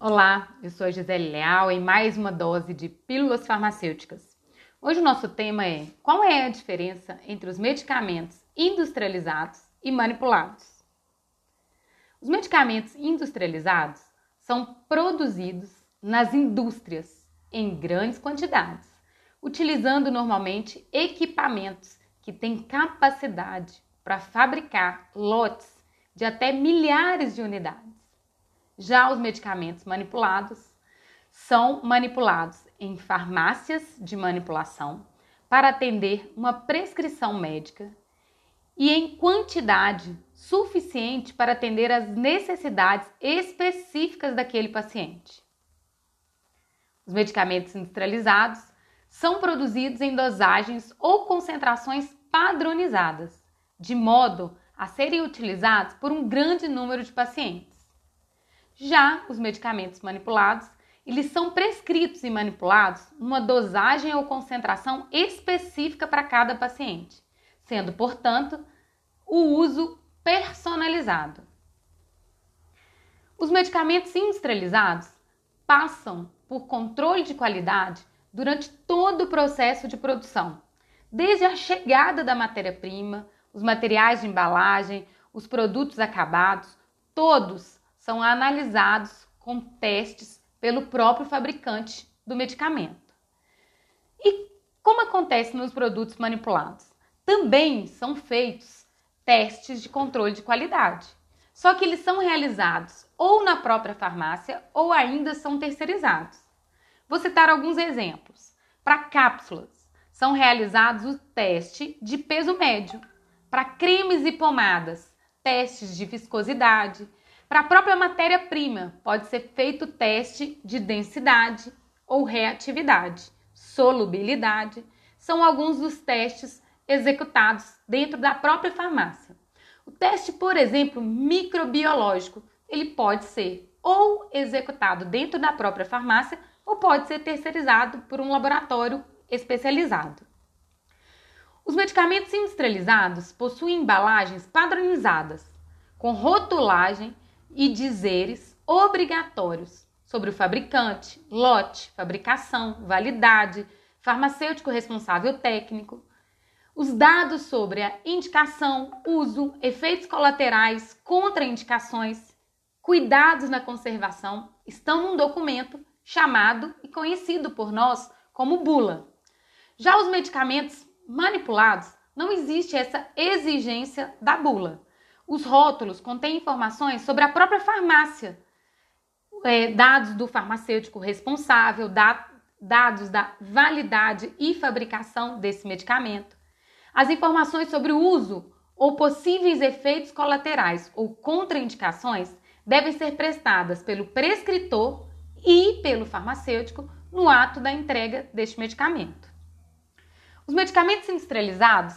Olá, eu sou a Gisele Leal em mais uma dose de Pílulas Farmacêuticas. Hoje o nosso tema é qual é a diferença entre os medicamentos industrializados e manipulados. Os medicamentos industrializados são produzidos nas indústrias em grandes quantidades, utilizando normalmente equipamentos que têm capacidade para fabricar lotes de até milhares de unidades. Já os medicamentos manipulados são manipulados em farmácias de manipulação para atender uma prescrição médica e em quantidade suficiente para atender às necessidades específicas daquele paciente. Os medicamentos industrializados são produzidos em dosagens ou concentrações padronizadas, de modo a serem utilizados por um grande número de pacientes. Já os medicamentos manipulados, eles são prescritos e manipulados numa dosagem ou concentração específica para cada paciente, sendo, portanto, o uso personalizado. Os medicamentos industrializados passam por controle de qualidade durante todo o processo de produção, desde a chegada da matéria-prima, os materiais de embalagem, os produtos acabados, todos são analisados com testes pelo próprio fabricante do medicamento. E como acontece nos produtos manipulados? Também são feitos testes de controle de qualidade. Só que eles são realizados ou na própria farmácia ou ainda são terceirizados. Vou citar alguns exemplos. Para cápsulas, são realizados o teste de peso médio. Para cremes e pomadas, testes de viscosidade, para a própria matéria-prima, pode ser feito teste de densidade ou reatividade, solubilidade, são alguns dos testes executados dentro da própria farmácia. O teste, por exemplo, microbiológico, ele pode ser ou executado dentro da própria farmácia ou pode ser terceirizado por um laboratório especializado. Os medicamentos industrializados possuem embalagens padronizadas, com rotulagem e dizeres obrigatórios sobre o fabricante, lote, fabricação, validade, farmacêutico responsável técnico, os dados sobre a indicação, uso, efeitos colaterais, contraindicações, cuidados na conservação estão num documento chamado e conhecido por nós como bula. Já os medicamentos manipulados, não existe essa exigência da bula. Os rótulos contêm informações sobre a própria farmácia, é, dados do farmacêutico responsável, da, dados da validade e fabricação desse medicamento, as informações sobre o uso ou possíveis efeitos colaterais ou contraindicações devem ser prestadas pelo prescritor e pelo farmacêutico no ato da entrega deste medicamento. Os medicamentos industrializados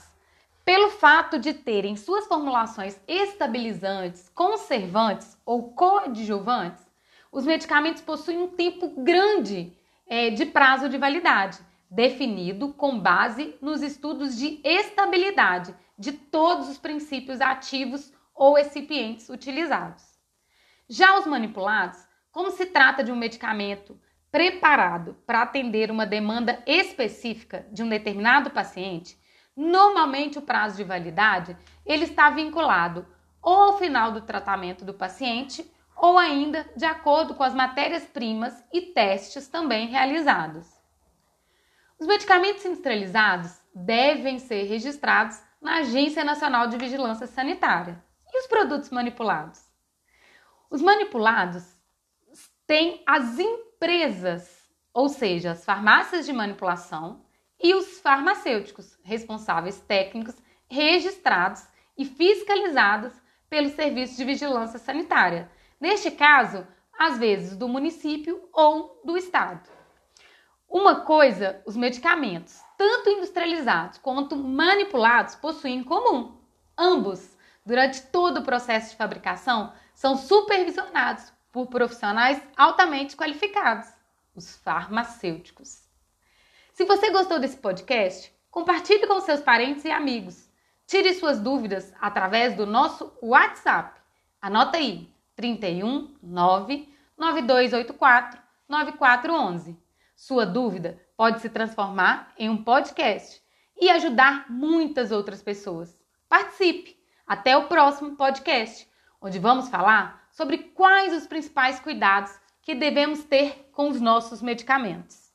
pelo fato de terem suas formulações estabilizantes, conservantes ou coadjuvantes, os medicamentos possuem um tempo grande é, de prazo de validade, definido com base nos estudos de estabilidade de todos os princípios ativos ou excipientes utilizados. Já os manipulados, como se trata de um medicamento preparado para atender uma demanda específica de um determinado paciente, Normalmente o prazo de validade ele está vinculado ou ao final do tratamento do paciente ou ainda de acordo com as matérias-primas e testes também realizados. Os medicamentos industrializados devem ser registrados na Agência Nacional de Vigilância Sanitária. E os produtos manipulados? Os manipulados têm as empresas, ou seja, as farmácias de manipulação, e os farmacêuticos, responsáveis técnicos registrados e fiscalizados pelo Serviço de Vigilância Sanitária. Neste caso, às vezes do município ou do estado. Uma coisa, os medicamentos, tanto industrializados quanto manipulados, possuem em comum. Ambos, durante todo o processo de fabricação, são supervisionados por profissionais altamente qualificados, os farmacêuticos. Se você gostou desse podcast, compartilhe com seus parentes e amigos. Tire suas dúvidas através do nosso WhatsApp. Anota aí: 31 9 9284 9411. Sua dúvida pode se transformar em um podcast e ajudar muitas outras pessoas. Participe! Até o próximo podcast, onde vamos falar sobre quais os principais cuidados que devemos ter com os nossos medicamentos.